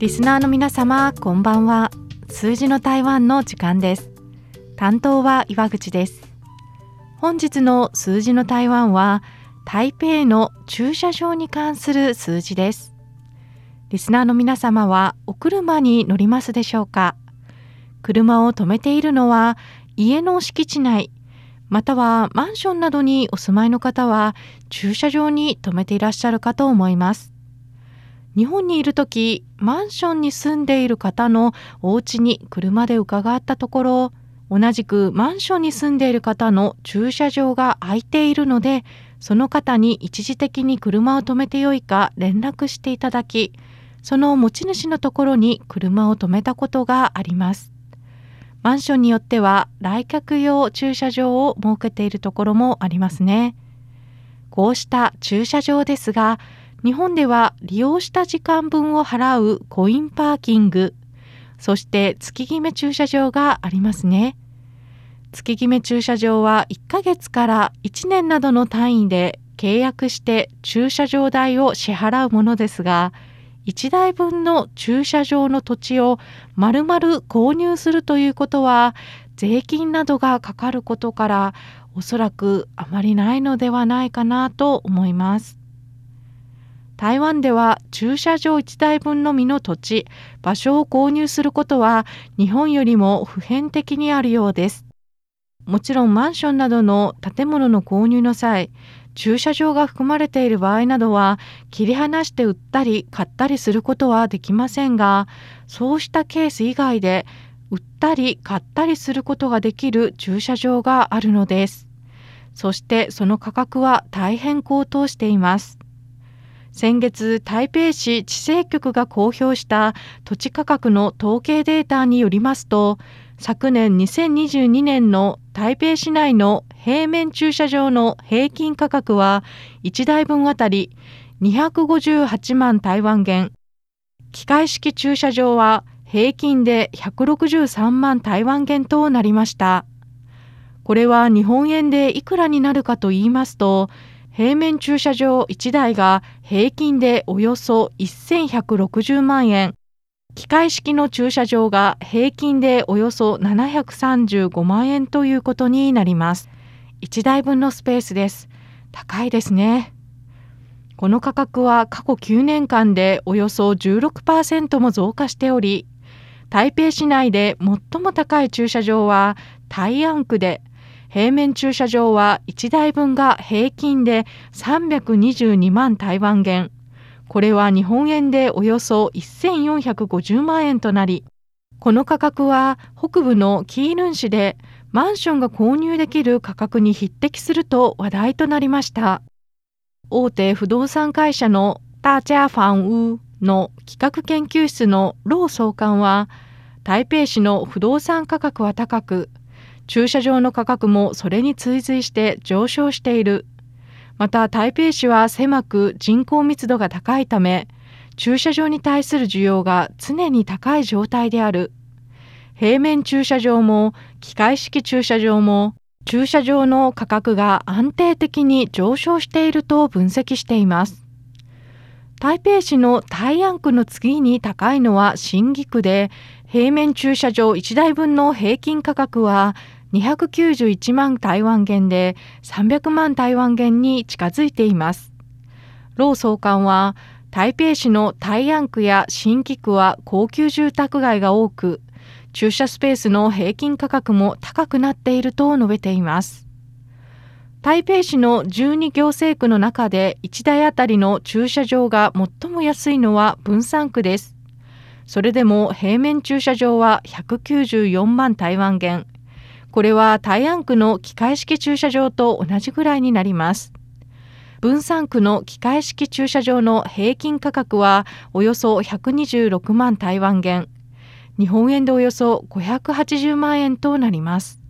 リスナーの皆様こんばんは。数字の台湾の時間です。担当は岩口です。本日の数字の台湾は台北の駐車場に関する数字です。リスナーの皆様はお車に乗りますでしょうか？車を止めているのは家の敷地内またはマンションなどにお住まいの方は駐車場に停めていらっしゃるかと思います。日本にいる時マンションに住んでいる方のお家に車で伺ったところ同じくマンションに住んでいる方の駐車場が空いているのでその方に一時的に車を止めてよいか連絡していただきその持ち主のところに車を止めたことがあります。マンションによっては来客用駐車場を設けているところもありますね。こうした駐車場ですが日本では利用した時間分を払うコインパーキング、そして月決め駐車場がありますね。月決め駐車場は1ヶ月から1年などの単位で契約して駐車場代を支払うものですが、1台分の駐車場の土地を丸々購入するということは税金などがかかることからおそらくあまりないのではないかなと思います。台湾では駐車場1台分のみの土地、場所を購入することは日本よりも普遍的にあるようです。もちろんマンションなどの建物の購入の際、駐車場が含まれている場合などは切り離して売ったり買ったりすることはできませんが、そうしたケース以外で売ったり買ったりすることができる駐車場があるのです。そしてその価格は大変高騰しています。先月台北市地政局が公表した土地価格の統計データによりますと昨年2022年の台北市内の平面駐車場の平均価格は1台分あたり258万台湾元。機械式駐車場は平均で163万台湾元となりました。これは日本円でいくらになるかと言いますと平面駐車場1台が平均でおよそ1160万円、機械式の駐車場が平均でおよそ735万円ということになります。1台分のスペースです。高いですね。この価格は過去9年間でおよそ16%も増加しており、台北市内で最も高い駐車場は大安区で平面駐車場は1台分が平均で322万台湾元。これは日本円でおよそ1450万円となり、この価格は北部のキールン市でマンションが購入できる価格に匹敵すると話題となりました。大手不動産会社のタジャーファンウーの企画研究室のロー総監は、台北市の不動産価格は高く、駐車場の価格もそれに追随して上昇している。また台北市は狭く人口密度が高いため、駐車場に対する需要が常に高い状態である。平面駐車場も機械式駐車場も駐車場の価格が安定的に上昇していると分析しています。台北市の大安区の次に高いのは新義区で、平面駐車場1台分の平均価格は291万台湾元で300万台湾元に近づいています。老総監は台北市の大安区や新規区は高級住宅街が多く、駐車スペースの平均価格も高くなっていると述べています。台北市の12行政区の中で1台あたりの駐車場が最も安いのは分散区です。それでも平面駐車場は194万台湾元、これは大安区の機械式駐車場と同じぐらいになります。分散区の機械式駐車場の平均価格はおよそ126万台湾元、日本円でおよそ580万円となります。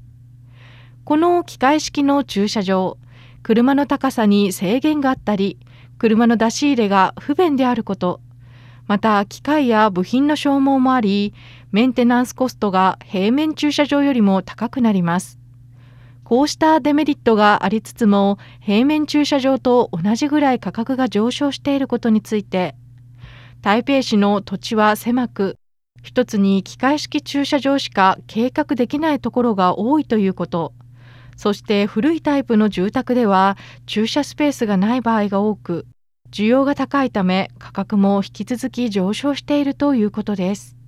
この機械式の駐車場、車の高さに制限があったり、車の出し入れが不便であること、また機械や部品の消耗もあり、メンテナンスコストが平面駐車場よりも高くなります。こうしたデメリットがありつつも、平面駐車場と同じぐらい価格が上昇していることについて、台北市の土地は狭く、一つに機械式駐車場しか計画できないところが多いということ。そして古いタイプの住宅では駐車スペースがない場合が多く、需要が高いため価格も引き続き上昇しているということです。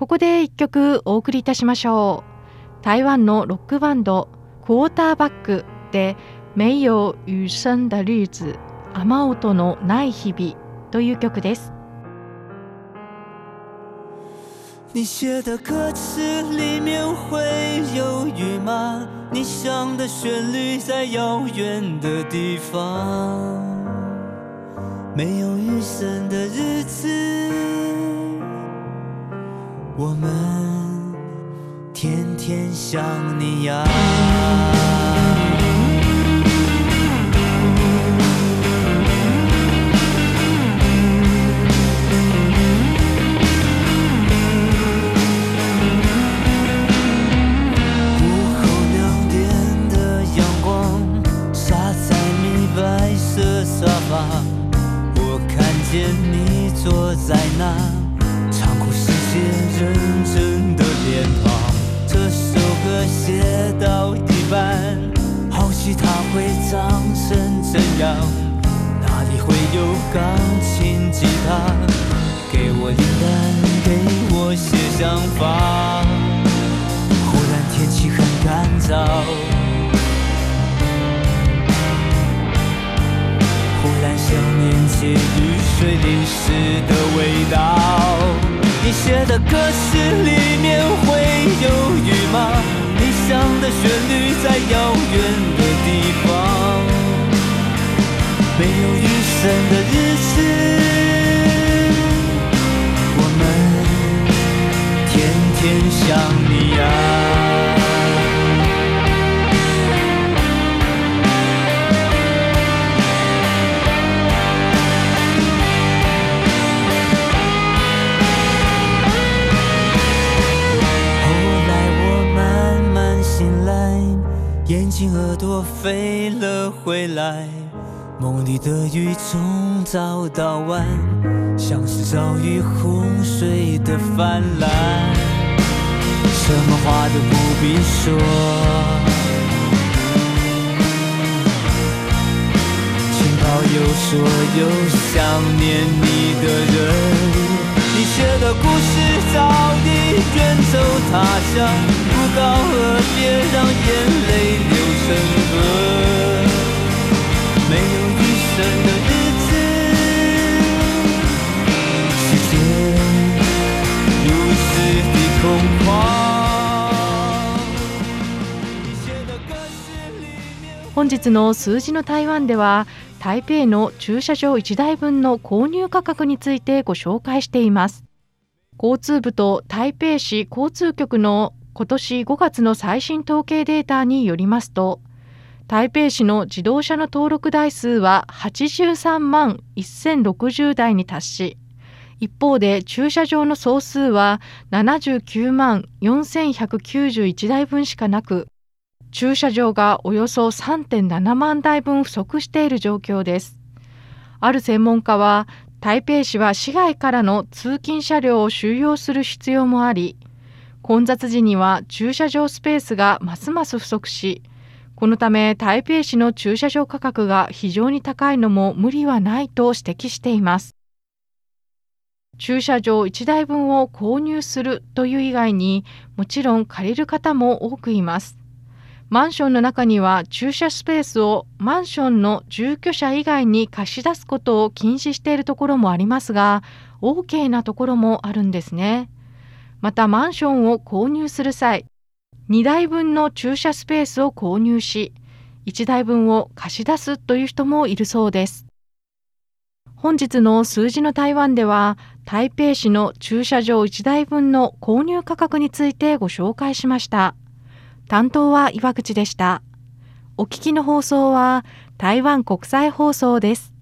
ここで一曲お送りいたしましょう。台湾のロックバンドクォーターバックで没有雨声的日子雨音のない日々という曲です。你写的歌词里面会有雨吗？你想的旋律在遥远的地方，没有雨声的日子，我们天天想你呀。午后两点的阳光洒在你白色沙发我看见你坐在那真正的脸庞。这首歌写到一半，好奇它会长成怎样？哪里会有钢琴、吉他？给我灵感，给我些想法。忽然天气很干燥，忽然想念起雨水淋湿的味道。你写的歌词里面会有雨吗？理想的旋律在遥远的地方。没有雨伞的日子我们天天想梦里的雨从早到晚，像是遭遇洪水的泛滥，什么话都不必说，请保佑所有想念你的人。你写的故事早已远走他乡，不告而别，让眼泪流成河。本日の数字の台湾では台北の駐車場1台分の購入価格についてご紹介しています。交通部と台北市交通局の今年5月の最新統計データによりますと、台北市の自動車の登録台数は83万1060台に達し、一方で駐車場の総数は79万4191台分しかなく、駐車場がおよそ3.7万台分不足している状況です。ある専門家は、台北市は市外からの通勤車両を収容する必要もあり、混雑時には駐車場スペースがますます不足し、このため台北市の駐車場価格が非常に高いのも無理はないと指摘しています。駐車場1台分を購入するという以外にもちろん借りる方も多くいます。マンションの中には駐車スペースをマンションの住居者以外に貸し出すことを禁止しているところもありますが、OK なところもあるんですね。またマンションを購入する際、2台分の駐車スペースを購入し、1台分を貸し出すという人もいるそうです。本日の数字の台湾では、台北市の駐車場1台分の購入価格についてご紹介しました。担当は岩口でした。お聞きの放送は台湾国際放送です。